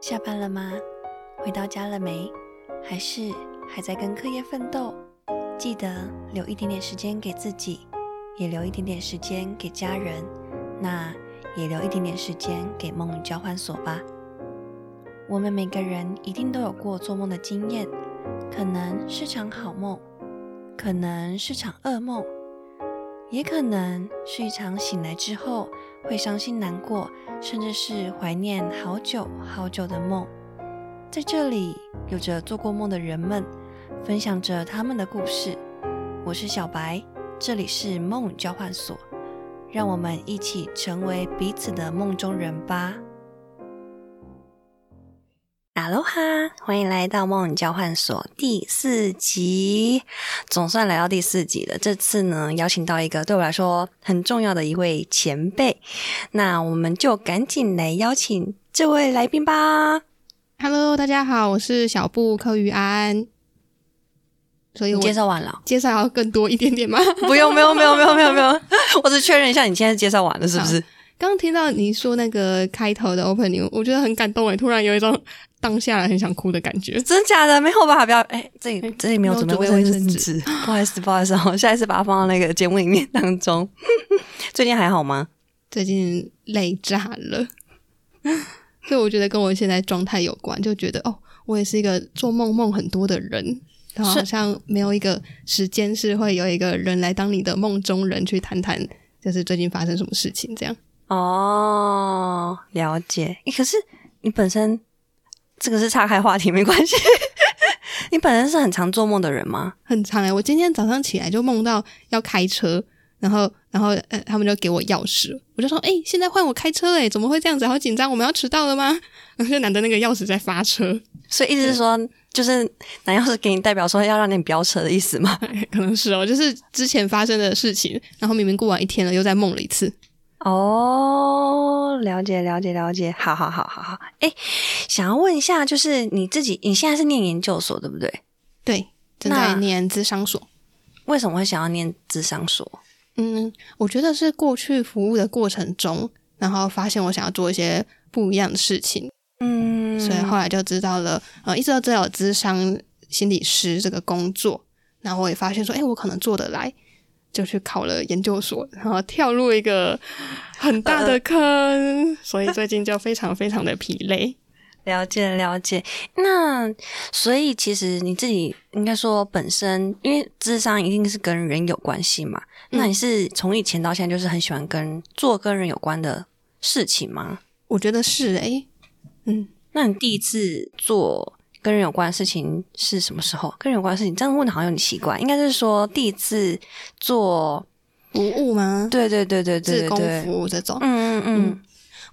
下班了吗？回到家了没？还是还在跟课业奋斗？记得留一点点时间给自己，也留一点点时间给家人，那也留一点点时间给梦交换所吧。我们每个人一定都有过做梦的经验，可能是场好梦，可能是场噩梦，也可能是一场醒来之后会伤心难过，甚至是怀念好久好久的梦。在这里，有着做过梦的人们，分享着他们的故事。我是小白，这里是梦交换所，让我们一起成为彼此的梦中人吧。哈喽哈，欢迎来到梦交换所第四集，总算来到第四集了。这次呢，邀请到一个对我来说很重要的一位前辈，那我们就赶紧来邀请这位来宾吧。Hello，大家好，我是小布柯于安。所以我介绍完了？介绍要更多一点点吗？不用，没有，没有，没有，没有，没有，我只确认一下，你现在介绍完了是不是？刚刚听到你说那个开头的 opening，我觉得很感动诶，突然有一种当下来很想哭的感觉。真假的？没有吧？不要，哎、这里这里没有准备没有准备卫生纸，不好意思，不好意思，我下一次把它放到那个节目里面当中。最近还好吗？最近累炸了，所以我觉得跟我现在状态有关，就觉得哦，我也是一个做梦梦很多的人。然后好像没有一个时间是会有一个人来当你的梦中人去谈谈，就是最近发生什么事情这样。哦，了解。诶可是你本身这个是岔开话题，没关系。你本身是很常做梦的人吗？很常哎、我今天早上起来就梦到要开车，然后然后呃，他们就给我钥匙，我就说哎、现在换我开车哎、怎么会这样子？好紧张，我们要迟到了吗？然后就拿着那个钥匙在发车，所以意思是说，就是拿钥匙给你，代表说要让你飙车的意思吗？可能是哦，就是之前发生的事情，然后明明过完一天了，又在梦了一次。哦，了解了解了解，好好好好好。哎，想要问一下，就是你自己，你现在是念研究所对不对？对，正在念智商所。为什么会想要念智商所？嗯，我觉得是过去服务的过程中，然后发现我想要做一些不一样的事情，嗯所以后来就知道了，呃，一直都知道有智商心理师这个工作，然后我也发现说，哎，我可能做得来，就去考了研究所，然后跳入一个很大的坑，所以最近就非常非常的疲累。了 解了解。那所以其实你自己应该说本身，因为智商一定是跟人有关系嘛。嗯那你是从以前到现在就是很喜欢跟做跟人有关的事情吗？我觉得是诶，嗯，那你第一次做跟人有关的事情是什么时候？跟人有关的事情，这样问的好像有点奇怪，应该是说第一次做，服务吗？对对对对对志工服务这种，嗯嗯嗯，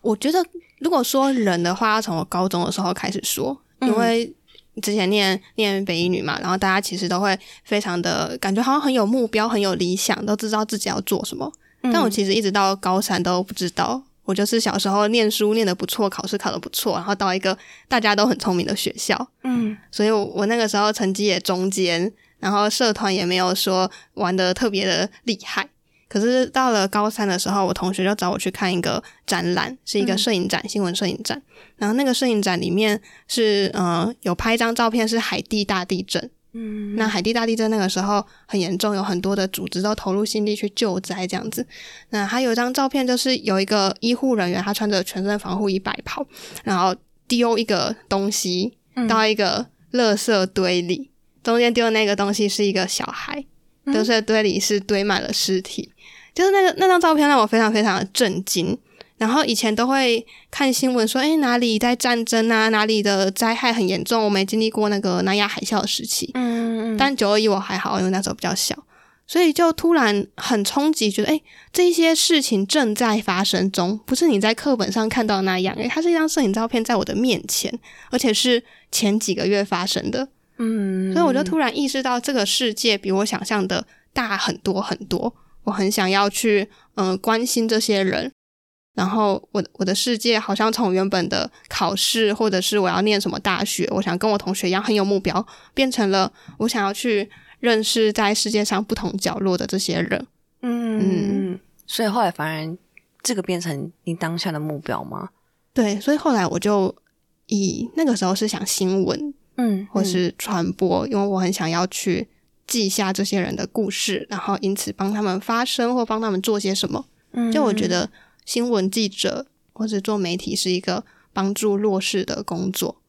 我觉得如果说人的话，要从我高中的时候开始说，嗯。因为之前念念北一女嘛，然后大家其实都会非常的感觉好像很有目标、很有理想，都知道自己要做什么。嗯。但我其实一直到高三都不知道，我就是小时候念书念得不错，考试考得不错，然后到一个大家都很聪明的学校，嗯所以我我那个时候成绩也中间，然后社团也没有说玩的特别的厉害。可是到了高三的时候，我同学就找我去看一个展览，是一个摄影展，新闻摄影展。然后那个摄影展里面是呃有拍一张照片，是海地大地震。嗯，那海地大地震那个时候很严重，有很多的组织都投入心力去救灾这样子。那还有一张照片，就是有一个医护人员，他穿着全身防护衣白袍，然后丢一个东西嗯到一个垃圾堆里，中间丢的那个东西是一个小孩，垃圾堆里是堆满了尸体。就是那个那张照片让我非常非常的震惊。然后以前都会看新闻说，哎哪里在战争啊，哪里的灾害很严重，我没经历过那个南亚海啸的时期。嗯嗯，但九二一我还好，因为那时候比较小，所以就突然很冲击，觉得哎这些事情正在发生中，不是你在课本上看到的那样，诶它是一张摄影照片在我的面前，而且是前几个月发生的，嗯，所以我就突然意识到这个世界比我想象的大很多很多，我很想要去嗯、呃关心这些人。然后我我的世界好像从原本的考试，或者是我要念什么大学，我想跟我同学一样很有目标，变成了我想要去认识在世界上不同角落的这些人。嗯所以后来反而这个变成你当下的目标吗？对，所以后来我就以那个时候是想新闻，嗯，或是传播，因为我很想要去记下这些人的故事，然后因此帮他们发声或帮他们做些什么。嗯就我觉得新闻记者或者做媒体是一个帮助弱势的工作，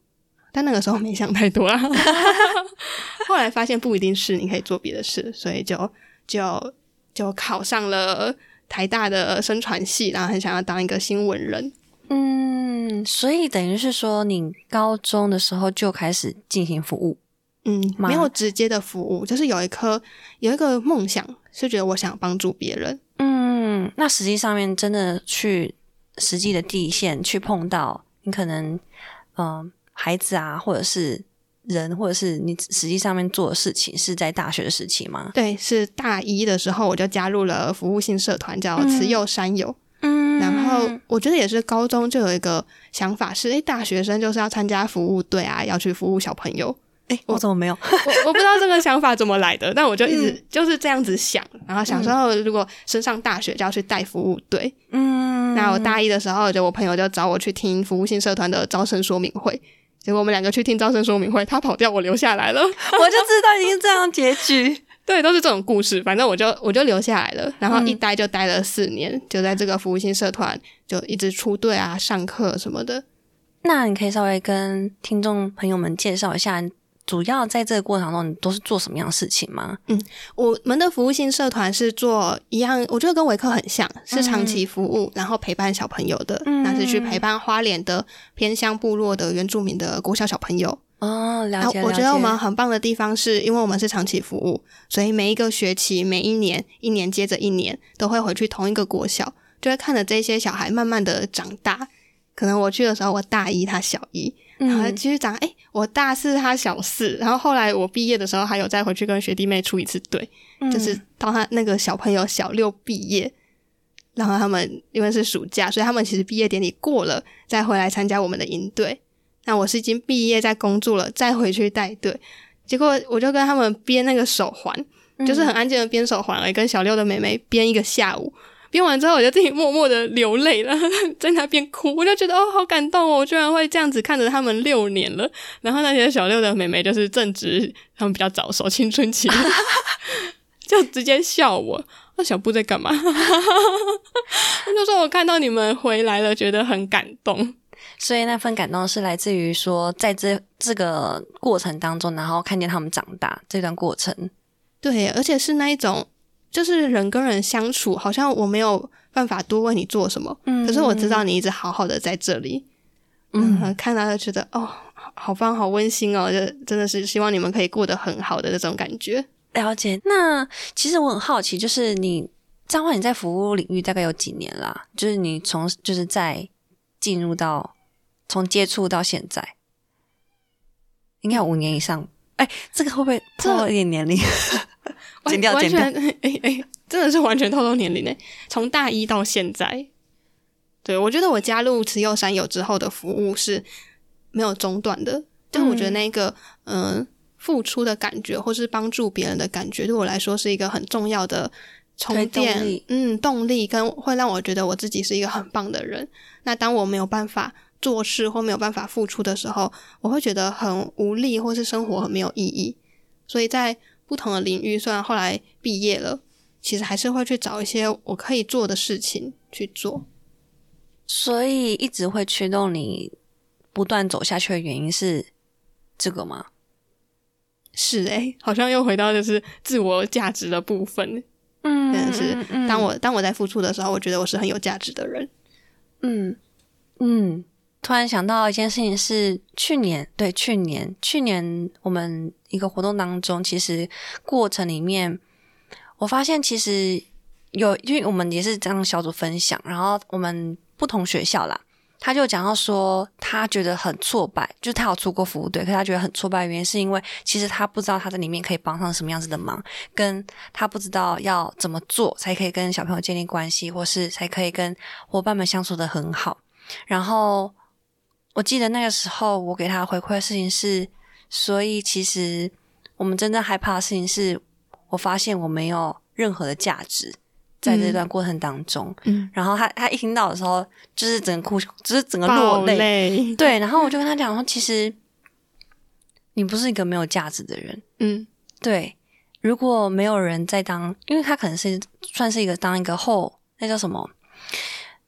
但那个时候没想太多啊。后来发现不一定是，你可以做别的事，所以就就就考上了台大的声传系，然后很想要当一个新闻人。嗯，所以等于是说，你高中的时候就开始进行服务。嗯，没有直接的服务，就是有一颗有一个梦想，是觉得我想帮助别人。嗯，那实际上面真的去实际的地线去碰到，你可能嗯、呃孩子啊，或者是人，或者是你实际上面做的事情，是在大学的时期吗？对，是大一的时候我就加入了服务性社团，叫嗯慈幼山友。嗯然后我觉得也是高中就有一个想法是，诶，大学生就是要参加服务队啊，要去服务小朋友。哎，我怎么没有？我我不知道这个想法怎么来的，但我就一直嗯就是这样子想，然后想说，如果升上大学就要去带服务队。嗯，那我大一的时候，就我朋友就找我去听服务性社团的招生说明会，结果我们两个去听招生说明会，他跑掉，我留下来了。我就知道已经这样结局。对，都是这种故事。反正我就我就留下来了，然后一嗯待就待了四年，就在这个服务性社团就一直出队啊、上课什么的。那你可以稍微跟听众朋友们介绍一下，主要在这个过程中你都是做什么样的事情吗？嗯我们的服务性社团是做一样，我觉得跟维克很像，是长期服务，然后陪伴小朋友的。嗯那是去陪伴花莲的偏乡部落的原住民的国小小朋友。哦，了解。我觉得我们很棒的地方是，因为我们是长期服务，所以每一个学期、每一年、一年接着一年，都会回去同一个国小，就会看着这些小孩慢慢的长大。可能我去的时候，我大一，他小一，然后嗯继续讲，哎、我大四，他小四，然后后来我毕业的时候，还有再回去跟学弟妹出一次队，就是到他那个小朋友小六毕业，然后他们因为是暑假，所以他们其实毕业典礼过了，再回来参加我们的营队。那我是已经毕业在工作了，再回去带队，结果我就跟他们编那个手环，就是很安静的编手环而已，跟小六的妹妹编一个下午。编完之后，我就自己默默的流泪了，在那边哭，我就觉得哦，好感动哦！我居然会这样子看着他们六年了。然后那些小六的妹妹就是正值他们比较早熟青春期，就直接笑我。那小布在干嘛？他就说我看到你们回来了，觉得很感动。所以那份感动是来自于说，在这这个过程当中，然后看见他们长大这段过程。对，而且是那一种，就是人跟人相处，好像我没有办法多为你做什么，嗯可是我知道你一直好好的在这里，嗯，看到就觉得哦，好好棒，好温馨哦，就真的是希望你们可以过得很好的那种感觉。了解。那其实我很好奇，就是你张焕，你在服务领域大概有几年啦？就是你从就是在进入到从接触到现在，应该有五年以上。哎，这个会不会这透露一点年龄？剪掉，完剪掉。全，哎哎，真的是完全透露年龄呢。从大一到现在，对我觉得我加入慈幼山友之后的服务是没有中断的，但我觉得那个嗯、呃付出的感觉，或是帮助别人的感觉，对我来说是一个很重要的充电力，嗯，动力跟会让我觉得我自己是一个很棒的人。那当我没有办法做事或没有办法付出的时候，我会觉得很无力，或是生活很没有意义。所以在不同的领域，虽然后来毕业了，其实还是会去找一些我可以做的事情去做。所以一直会驱动你不断走下去的原因是这个吗？是诶、好像又回到就是自我价值的部分。嗯真的是，当我当我在付出的时候，我觉得我是很有价值的人。嗯嗯，突然想到一件事情是，去年对去年去年我们一个活动当中，其实过程里面，我发现其实有，因为我们也是这样小组分享，然后我们不同学校啦。他就讲到说，他觉得很挫败，就他有出过服务队，可是他觉得很挫败原因是因为其实他不知道他在里面可以帮上什么样子的忙，跟他不知道要怎么做才可以跟小朋友建立关系，或是才可以跟伙伴们相处的很好。然后我记得那个时候我给他回馈的事情是，所以其实我们真正害怕的事情是，我发现我没有任何的价值，在这段过程当中，嗯，然后他他一听到的时候，就是整个哭，就是整个落泪。泪，对，然后我就跟他讲说，其实你不是一个没有价值的人。嗯。对，如果没有人在当，因为他可能是算是一个当一个后，那叫什么？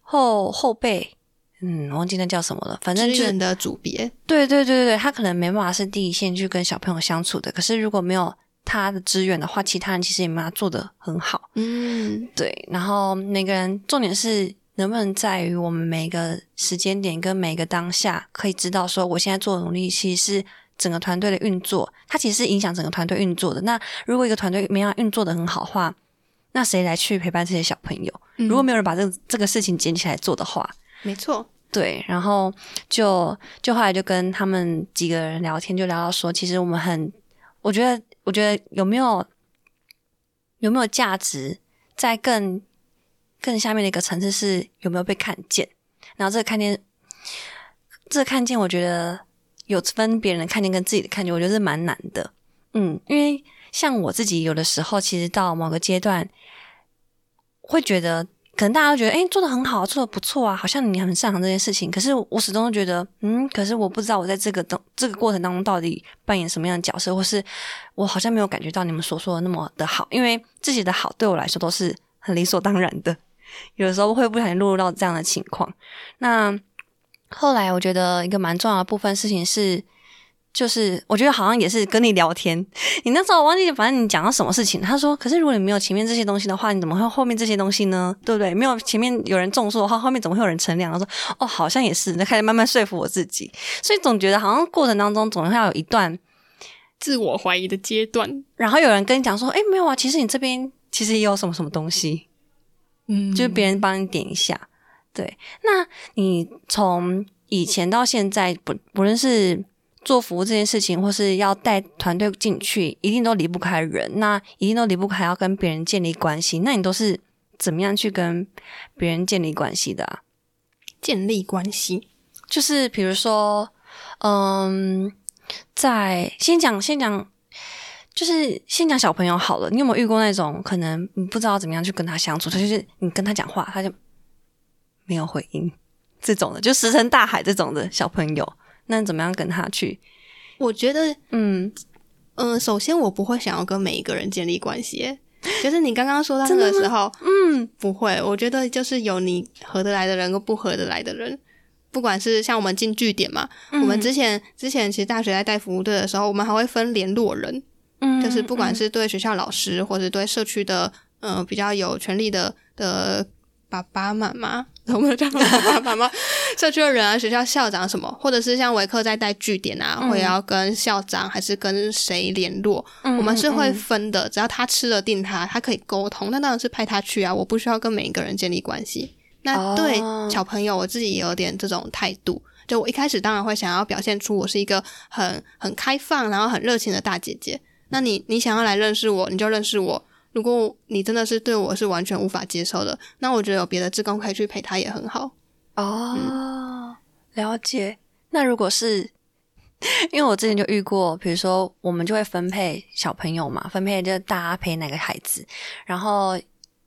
后后辈，嗯，忘记那叫什么了。反正就是支援的组别，对对对对对，他可能没办法是第一线去跟小朋友相处的。可是如果没有他的支援的话，其他人其实也没办法做得很好。嗯对，然后每个人重点是能不能在于我们每个时间点跟每个当下，可以知道说我现在做的努力其实是整个团队的运作，它其实是影响整个团队运作的。那如果一个团队没有运作的很好的话，那谁来去陪伴这些小朋友？如果没有人把这个这个事情捡起来做的话，没错，对，然后就就后来就跟他们几个人聊天，就聊到说，其实我们很，我觉得，我觉得有没有有没有价值，在更更下面的一个层次是有没有被看见，然后这个看见，这个看见，我觉得有分别人的看见跟自己的看见，我觉得是蛮难的，嗯，因为像我自己有的时候，其实到某个阶段会觉得。可能大家都觉得，哎、做的很好，做的不错啊，好像你很擅长这件事情。可是我始终都觉得，嗯，可是我不知道我在这个当这个过程当中到底扮演什么样的角色，或是我好像没有感觉到你们所说的那么的好，因为自己的好对我来说都是很理所当然的。有的时候会不小心落入到这样的情况。那后来我觉得一个蛮重要的部分事情是。就是我觉得好像也是跟你聊天，你那时候我忘记，反正你讲到什么事情，他说，可是如果你没有前面这些东西的话，你怎么会有后面这些东西呢？对不对？没有前面有人种树的话，后面怎么会有人乘凉？他说，哦，好像也是，那开始慢慢说服我自己，所以总觉得好像过程当中总要有一段，自我怀疑的阶段，然后有人跟你讲说，哎，没有啊，其实你这边其实也有什么什么东西，嗯就是别人帮你点一下。对，那你从以前到现在，不不论是做服务这件事情，或是要带团队进去，一定都离不开人，那一定都离不开要跟别人建立关系。那你都是怎么样去跟别人建立关系的啊？建立关系，就是比如说，嗯，在先讲先讲，就是先讲小朋友好了。你有没有遇过那种可能你不知道怎么样去跟他相处？他就是你跟他讲话，他就没有回应，这种的，就石沉大海这种的小朋友，那怎么样跟他去？我觉得，嗯，嗯、首先我不会想要跟每一个人建立关系耶，就是你刚刚说到那个时候，嗯，不会，我觉得就是有你合得来的人跟不合得来的人。不管是像我们进据点嘛，嗯。我们之前之前其实大学在带服务队的时候，我们还会分联络人，嗯就是不管是对学校老师，或者对社区的呃比较有权利的的爸爸妈妈，我们叫他们爸爸妈妈，社区的人啊，学校校长什么，或者是像维克在带据点啊，嗯会要跟校长还是跟谁联络，嗯我们是会嗯分的，只要他吃了定他，他可以沟通，那当然是派他去啊，我不需要跟每一个人建立关系。那对哦小朋友，我自己也有点这种态度。就我一开始当然会想要表现出我是一个很很开放，然后很热情的大姐姐。那你你想要来认识我，你就认识我。如果你真的是对我是完全无法接受的，那我觉得有别的志工可以去陪他也很好。哦，了解。那如果是，因为我之前就遇过，比如说我们就会分配小朋友嘛，分配就大家陪哪个孩子，然后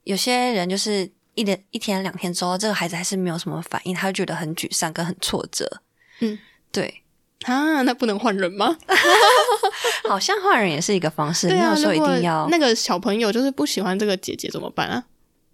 有些人就是一连一天两天之后，这个孩子还是没有什么反应，他就觉得很沮丧跟很挫折。嗯，对，啊，那不能换人吗？好像换人也是一个方式，对啊，没有说一定要那个小朋友就是不喜欢这个姐姐怎么办啊？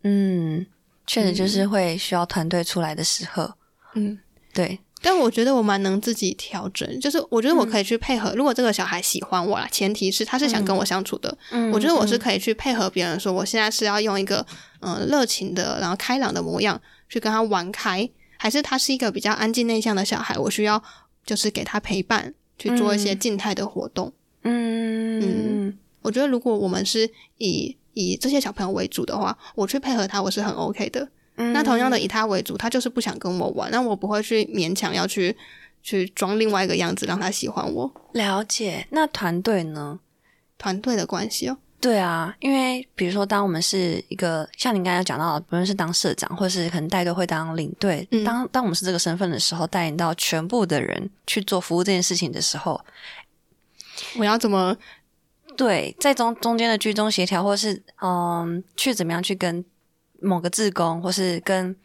嗯，确实就是会需要团队出来的时候，嗯，对，但我觉得我蛮能自己调整，就是我觉得我可以去配合。如果这个小孩喜欢我啦，前提是他是想跟我相处的，嗯我觉得我是可以去配合别人，说我现在是要用一个嗯、呃热情的，然后开朗的模样去跟他玩开，还是他是一个比较安静内向的小孩，我需要就是给他陪伴，去做一些静态的活动。嗯嗯我觉得如果我们是以以这些小朋友为主的话，我去配合他，我是很 OK 的。嗯那同样的以他为主，他就是不想跟我玩，那我不会去勉强要去去装另外一个样子让他喜欢我。了解。那团队呢？团队的关系哦，对啊，因为比如说，当我们是一个像您刚才讲到的，不论是当社长，或是可能带队会当领队，嗯当当我们是这个身份的时候，带领到全部的人去做服务这件事情的时候，我要怎么对，在中中间的居中协调，或是嗯，去怎么样去跟某个志工，或是跟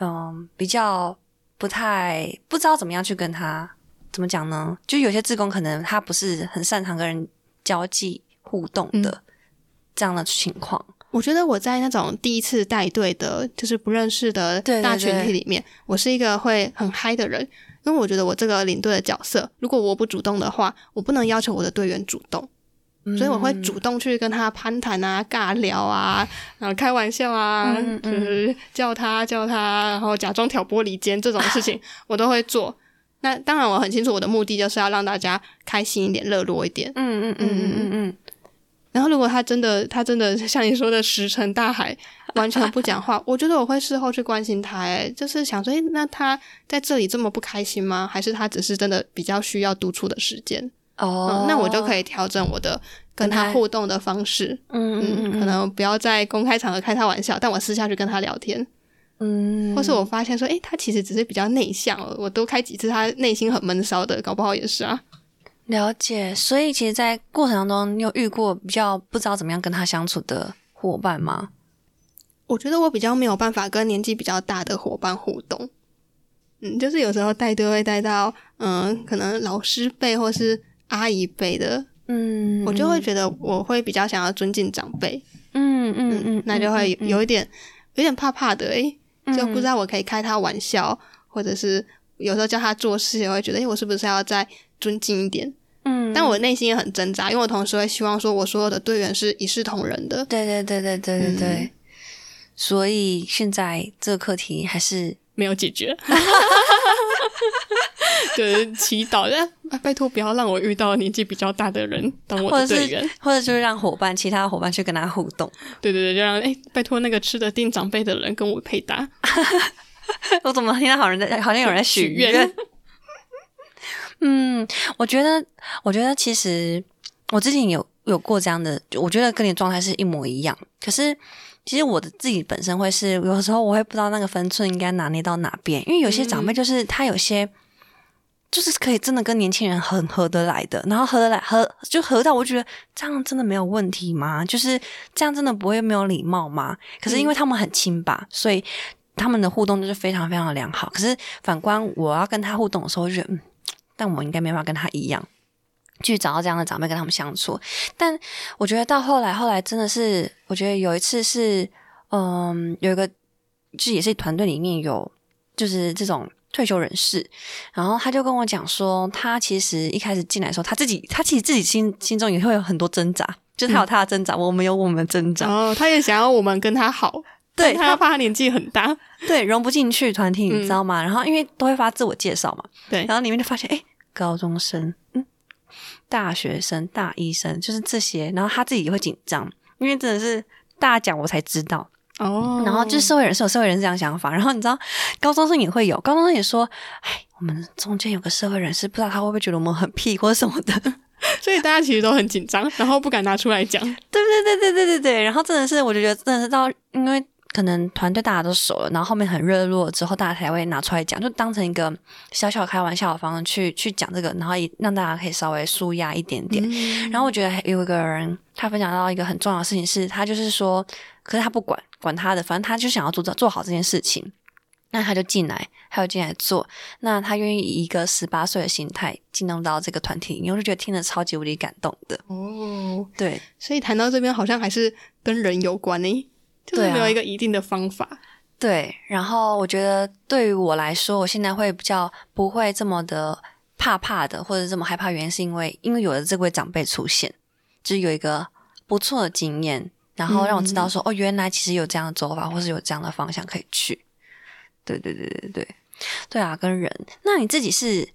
嗯比较不太不知道怎么样去跟他怎么讲呢？就有些志工可能他不是很擅长跟人交际互动的这样的情况。我觉得我在那种第一次带队的，就是不认识的大群体里面，我是一个会很嗨的人，因为我觉得我这个领队的角色，如果我不主动的话，我不能要求我的队员主动，所以我会主动去跟他攀谈啊、尬聊啊、然后开玩笑啊，就是叫他叫他，然后假装挑拨离间这种事情，我都会做。那当然，我很清楚我的目的就是要让大家开心一点、热络一点。嗯嗯嗯嗯嗯嗯。然后，如果他真的，他真的 像你说的石沉大海，完全不讲话，我觉得我会事后去关心他，哎，就是想说，哎，那他在这里这么不开心吗？还是他只是真的比较需要独处的时间？哦，那我就可以调整我的跟他互动的方式，嗯嗯嗯，可能不要在公开场合开他玩笑，但我私下去跟他聊天，嗯，或是我发现说，哎，他其实只是比较内向，我多开几次，他内心很闷骚的，搞不好也是啊。了解，所以其实，在过程当中，你有遇过比较不知道怎么样跟他相处的伙伴吗？我觉得我比较没有办法跟年纪比较大的伙伴互动。嗯，就是有时候带队会带到，嗯，可能老师辈或是阿姨辈的，嗯，我就会觉得我会比较想要尊敬长辈，嗯嗯嗯，那就会有一点有点怕怕的，诶，就不知道我可以开他玩笑，或者是有时候叫他做事，也会觉得，诶，我是不是要在。尊敬一点，嗯，但我内心也很挣扎，因为我同时会希望说，我所有的队员是一视同仁的。对对对对对对对。所以现在这个课题还是没有解决。就是祈祷，啊，拜托不要让我遇到年纪比较大的人当我的队员，或者就是让伙伴、其他伙伴去跟他互动。对对对，就让哎，拜托那个吃的定长辈的人跟我配搭。我怎么听到好人在，好像有人在许愿？嗯，我觉得，我觉得其实我之前有有过这样的，我觉得跟你状态是一模一样。可是，其实我的自己本身会是，有时候我会不知道那个分寸应该拿捏到哪边，因为有些长辈就是他有些就是可以真的跟年轻人很合得来的，然后合得来合就合到，我觉得这样真的没有问题吗？就是这样真的不会没有礼貌吗？可是因为他们很亲吧，所以他们的互动就是非常非常的良好。可是反观我要跟他互动的时候，就觉得嗯。但我应该没办法跟他一样去找到这样的长辈跟他们相处。但我觉得到后来，后来真的是，我觉得有一次是，嗯，有一个就也是团队里面有就是这种退休人士，然后他就跟我讲说，他其实一开始进来的时候，他自己他其实自己心心中也会有很多挣扎，就他有他的挣扎，我们有我们的挣扎。哦，他也想要我们跟他好，对他怕他年纪很大，对融不进去团体，你知道吗？然后因为都会发自我介绍嘛，对，然后里面就发现，哎。高中生，嗯，大学生、大医生，就是这些。然后他自己也会紧张，因为真的是大家讲我才知道哦。然后就是社会人士有社会人士这样想法。然后你知道，高中生也会有，高中生也说：“哎，我们中间有个社会人士，不知道他会不会觉得我们很屁或者什么的。”所以大家其实都很紧张，然后不敢拿出来讲。对对对对对对对。然后真的是，我就觉得真的是到因为。可能团队大家都熟了，然后后面很热络之后，大家才会拿出来讲，就当成一个小小开玩笑的方式去去讲这个，然后也让大家可以稍微舒压一点点。然后我觉得有一个人他分享到一个很重要的事情，是他就是说，可是他不管管他的，反正他就想要做做好这件事情，那他就进来，他就进来做，那他愿意以一个十八岁的心态进入到这个团体，我就觉得听得超级无敌感动的哦。对，所以谈到这边，好像还是跟人有关呢。就是没有一个一定的方法。对，然后我觉得对于我来说，我现在会比较不会这么的怕怕的，或者这么害怕，原因是因为因为有了这位长辈出现，就是有一个不错的经验，然后让我知道说，哦，原来其实有这样的走法，或是有这样的方向可以去。对对对对对对啊，跟人，那你自己是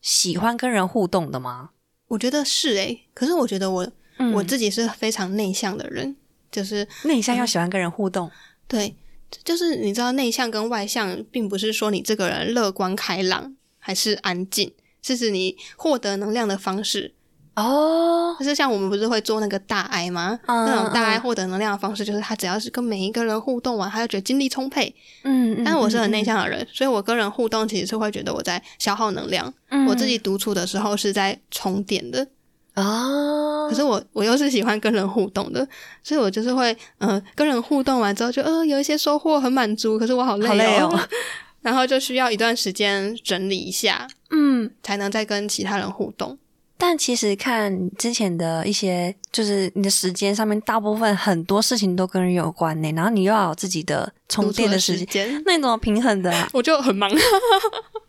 喜欢跟人互动的吗？我觉得是诶，可是我觉得我我自己是非常内向的人。就是内向要喜欢跟人互动，对，就是你知道内向跟外向，并不是说你这个人乐观开朗还是安静，是指你获得能量的方式哦。就是像我们不是会做那个大爱吗？那种大爱获得能量的方式，就是他只要是跟每一个人互动完，他就觉得精力充沛。嗯，但是我是很内向的人，所以我跟人互动其实是会觉得我在消耗能量。我自己独处的时候是在充电的。哦，可是我我又是喜欢跟人互动的，所以我就是会呃跟人互动完之后就呃有一些收获很满足，可是我好累哦 然后就需要一段时间整理一下，嗯，才能再跟其他人互动。但其实看之前的一些，就是你的时间上面，大部分很多事情都跟人有关呢。然后你又要有自己的充电的时间，间，那你怎么平衡的、啊？我就很忙。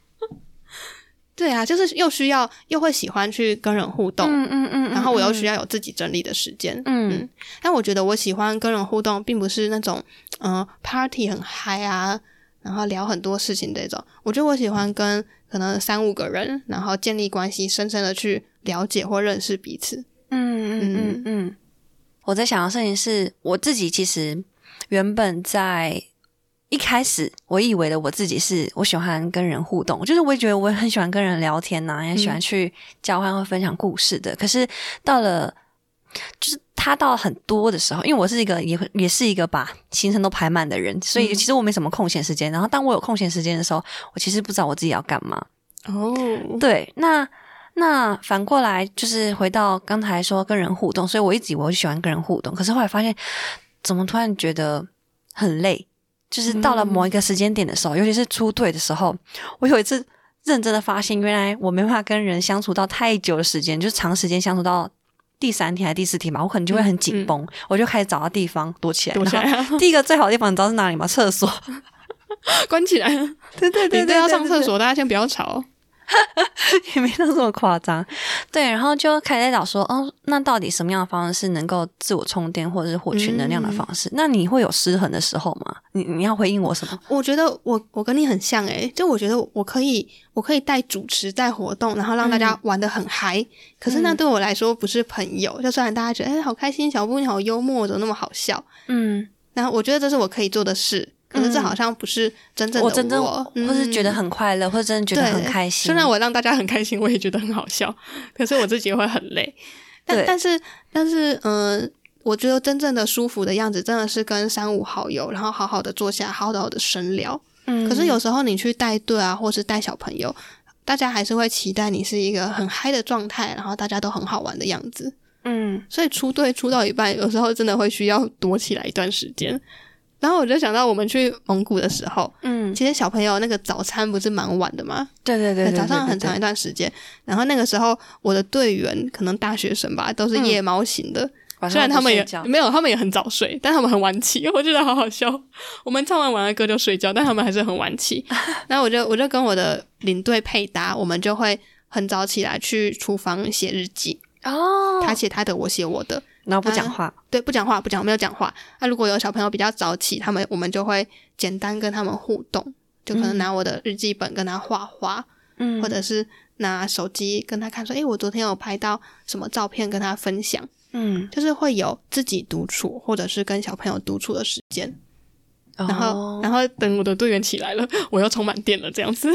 对啊，就是又需要又会喜欢去跟人互动，嗯嗯嗯然后我又需要，有自己整理的时间。嗯嗯但我觉得我喜欢跟人互动，并不是那种嗯、呃 party 很嗨啊，然后聊很多事情这种。我觉得我喜欢跟可能三五个人，然后建立关系，深深的去了解或认识彼此。嗯嗯嗯嗯。我在想的事情是，我自己其实原本在一开始，我以为的我自己是我喜欢跟人互动，就是我也觉得我很喜欢跟人聊天呐、也喜欢去交换或分享故事的。可是到了，就是他到很多的时候，因为我是一个也也是一个把行程都排满的人，所以嗯其实我没什么空闲时间。然后当我有空闲时间的时候，我其实不知道我自己要干嘛。哦，对，那那反过来就是回到刚才说跟人互动，所以我一直以为我喜欢跟人互动，可是后来发现，怎么突然觉得很累？就是到了某一个时间点的时候，尤其是出队的时候，我有一次认真的发现，原来我没办法跟人相处到太久的时间，就是长时间相处到第三天还是第四天吧，我可能就会很紧绷，我就开始找到地方躲起来。躲起来第一个最好的地方你知道是哪里吗？厕所。关起来。对对对对要上厕所，大家先不要吵。也没到这么夸张。对，然后就开始在找说，哦，那到底什么样的方式是能够自我充电或者是获取能量的方式？那你会有失衡的时候吗？你你要回应我什么？我觉得我我跟你很像诶、就我觉得我可以我可以带主持带活动，然后让大家玩的很嗨、可是那对我来说不是朋友。就虽然大家觉得哎、好开心，小布你好幽默，怎么那么好笑？嗯，然后我觉得这是我可以做的事，可是这好像不是真正的我真正我或是觉得嗯很快乐，或者真的觉得很开心。虽然我让大家很开心，我也觉得很好笑，可是我自己会很累。但但是但是，嗯、我觉得真正的舒服的样子，真的是跟三五好友，然后好好的坐下，好好的深聊。嗯，可是有时候你去带队啊，或是带小朋友，大家还是会期待你是一个很嗨的状态，然后大家都很好玩的样子。嗯所以出队出到一半，有时候真的会需要躲起来一段时间。然后我就想到我们去蒙古的时候，嗯，其实小朋友那个早餐不是蛮晚的吗？对对对对，早上很长一段时间。然后那个时候我的队员可能大学生吧，都是夜猫型的，虽然他们也没有，他们也很早睡，但他们很晚起，我觉得好好笑。我们唱完晚安歌就睡觉，但他们还是很晚起。然后我就我就跟我的领队配搭，我们就会很早起来去厨房写日记，哦，他写他的，我写我的。然后不讲话，对，不讲话，不讲，没有讲话。那如果有小朋友比较早起，他们我们就会简单跟他们互动，就可能拿我的日记本跟他画画，嗯或者是拿手机跟他看说，诶，我昨天有拍到什么照片跟他分享，嗯，就是会有自己独处或者是跟小朋友独处的时间。然后，哦然后等我的队员起来了，我又充满电了，这样子。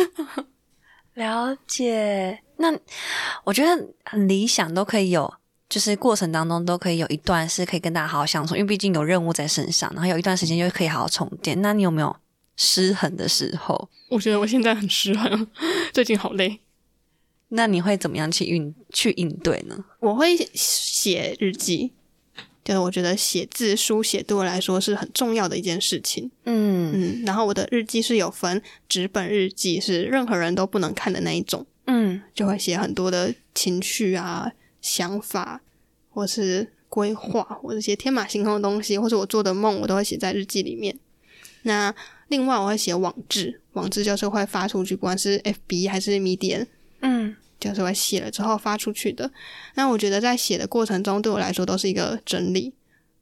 了解。那我觉得很理想，都可以有，就是过程当中都可以有一段是可以跟大家好好相处，因为毕竟有任务在身上，然后有一段时间就可以好好充电。那你有没有失衡的时候？我觉得我现在很失衡，最近好累。那你会怎么样去应去应对呢？我会写日记，就是我觉得写字书写对我来说是很重要的一件事情。嗯嗯，然后我的日记是有分纸本日记，是任何人都不能看的那一种，嗯就会写很多的情绪啊、想法，或是规划，或者写天马行空的东西，或者我做的梦，我都会写在日记里面。那另外我会写网志，网志就是会发出去，不管是 FB 还是 Medium，嗯就是会写了之后发出去的。那我觉得在写的过程中，对我来说都是一个整理，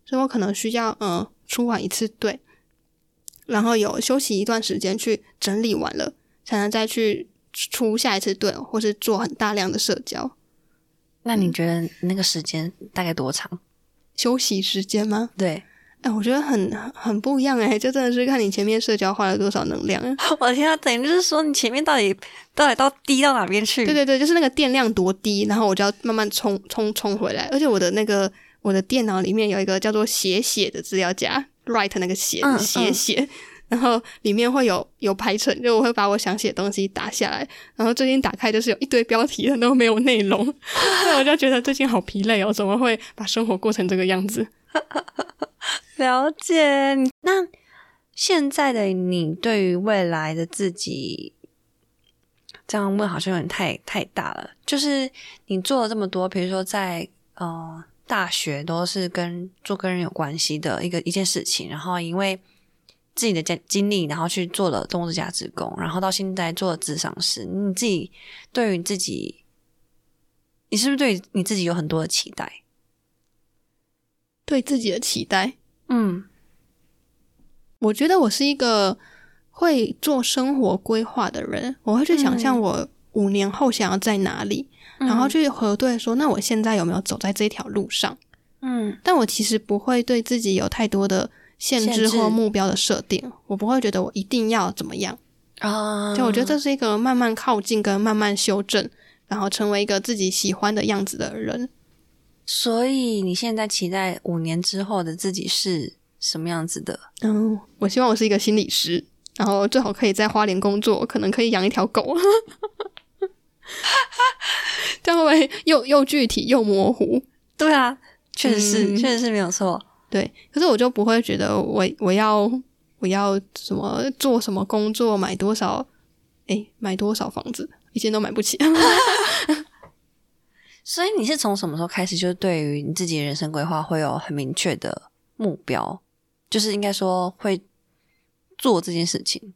所以我可能需要嗯出完一次队，然后有休息一段时间去整理完了，才能再去出下一次队，或是做很大量的社交。那你觉得那个时间大概多长？休息时间吗？对，哎，我觉得很很不一样哎，就真的是看你前面社交花了多少能量。我的天啊，等于就是说你前面到底到底到低到哪边去？对对对，就是那个电量多低，然后我就要慢慢冲冲冲回来。而且我的那个我的电脑里面有一个叫做写写的资料夹，write 那个写写写，然后里面会有有排程，就我会把我想写的东西打下来。然后最近打开就是有一堆标题的都没有内容，所以我就觉得最近好疲累哦，怎么会把生活过成这个样子？了解。那现在的你对于未来的自己，这样问好像有点太太大了。就是你做了这么多，比如说在呃大学都是跟做跟人有关系的一个一件事情，然后因为。自己的经经历，然后去做了动物价值工，然后到现在做了智商师。你自己对于自己，你是不是对你自己有很多的期待？对自己的期待，嗯，我觉得我是一个会做生活规划的人。我会去想象我五年后想要在哪里，然后去核对说，那我现在有没有走在这条路上？嗯，但我其实不会对自己有太多的。限制或目标的设定，我不会觉得我一定要怎么样啊。就我觉得这是一个慢慢靠近跟慢慢修正，然后成为一个自己喜欢的样子的人。所以你现在期待五年之后的自己是什么样子的？嗯，我希望我是一个心理师，然后最好可以在花莲工作，可能可以养一条狗。这样会又又具体又模糊。对啊，确实是，确实是没有错。对，可是我就不会觉得我我要我要什么做什么工作买多少，哎，买多少房子，一件都买不起。所以你是从什么时候开始，就对于你自己的人生规划会有很明确的目标，就是应该说会做这件事情？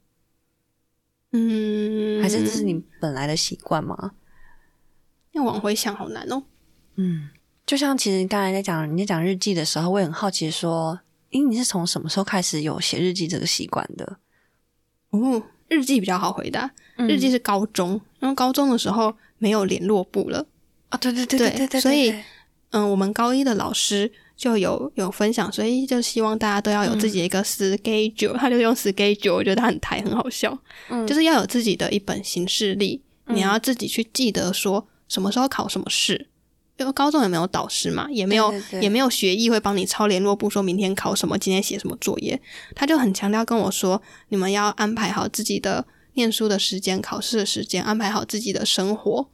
嗯，还是这是你本来的习惯吗？要往回想，好难哦。嗯。就像其实刚才在讲你在讲日记的时候，我也很好奇说，咦，你是从什么时候开始有写日记这个习惯的？哦，日记比较好回答，日记是高中，因为高中的时候没有联络部了啊，对对对对对对，所以嗯，我们高一的老师就有有分享，所以就希望大家都要有自己的一个 schedule，他就用 schedule，我觉得他很台很好笑，嗯，就是要有自己的一本行事历，你要自己去记得说什么时候考什么试。因为高中也没有导师嘛，也没有也没有学艺会帮你抄联络簿，说明天考什么，今天写什么作业。他就很强调跟我说，你们要安排好自己的念书的时间、考试的时间，安排好自己的生活。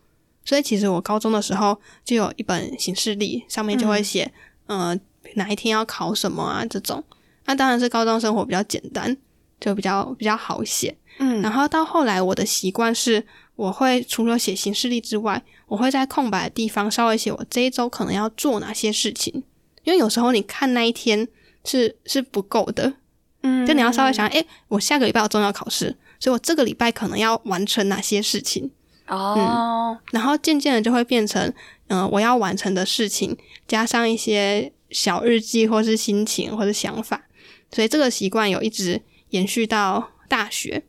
所以其实我高中的时候就有一本行事历，上面就会写，呃，哪一天要考什么啊这种。那当然是高中生活比较简单，就比较比较好写。嗯，然后到后来我的习惯是。我会除了写行事历之外，我会在空白的地方稍微写我这一周可能要做哪些事情，因为有时候你看那一天是是不够的，嗯，就你要稍微想，哎，我下个礼拜有重要考试，所以我这个礼拜可能要完成哪些事情，哦，然后渐渐的就会变成，嗯，我要完成的事情加上一些小日记或是心情或者想法，所以这个习惯有一直延续到大学，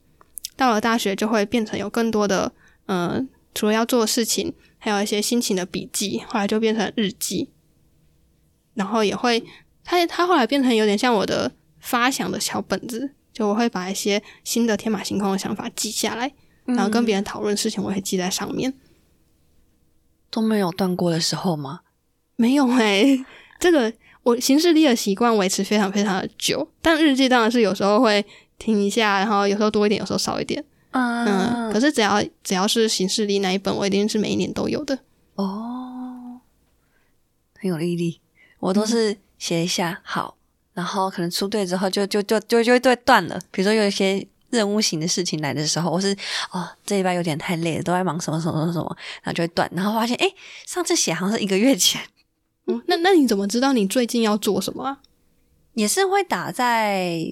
到了大学就会变成有更多的。嗯，除了要做的事情，还有一些心情的笔记，后来就变成日记，然后也会，它它后来变成有点像我的发想的小本子，就我会把一些新的天马行空的想法记下来，然后跟别人讨论事情，我会记在上面。都没有断过的时候吗？没有哎，这个我行事历的习惯维持非常非常的久，但日记当然是有时候会停一下，然后有时候多一点，有时候少一点。嗯，可是只要只要是行事历那一本，我一定是每一年都有的哦，很有毅力。我都是写一下好，然后可能出队之后就就就就就会断了。比如说有一些任务型的事情来的时候，我是哦这一班有点太累了，都在忙什么什么什么什么，然后就会断。然后发现哎，上次写好像是一个月前。嗯，那那你怎么知道你最近要做什么啊？也是会打在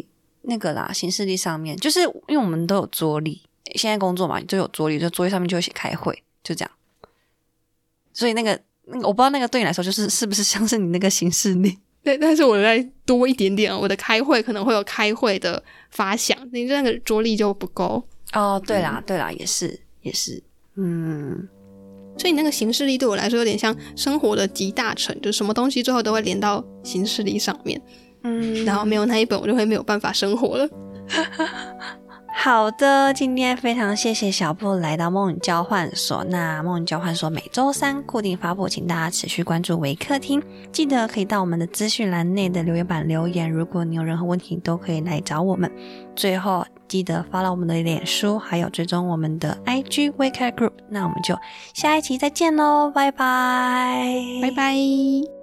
那个啦行事历上面，就是因为我们都有桌历。现在工作嘛，就有桌历，就桌页上面就会写开会，就这样。所以那个那个，我不知道那个对你来说，就是是不是像是你那个形式历？对，但是我再多一点点，我的开会可能会有开会的发想，你那个桌历就不够。哦，对啦，对啦，也是，也是，嗯。所以那个形式力对我来说有点像生活的集大成，就什么东西最后都会连到形式力上面。嗯，然后没有那一本，我就会没有办法生活了。好的，今天非常谢谢小布来到梦交换所。那梦交换所每周三固定发布，请大家持续关注微客厅，记得可以到我们的资讯栏内的留言板留言。如果你有任何问题，都可以来找我们。最后记得发了我们的脸书，还有追踪我们的 IG w a k e Group。那我们就下一期再见喽，拜拜，拜拜。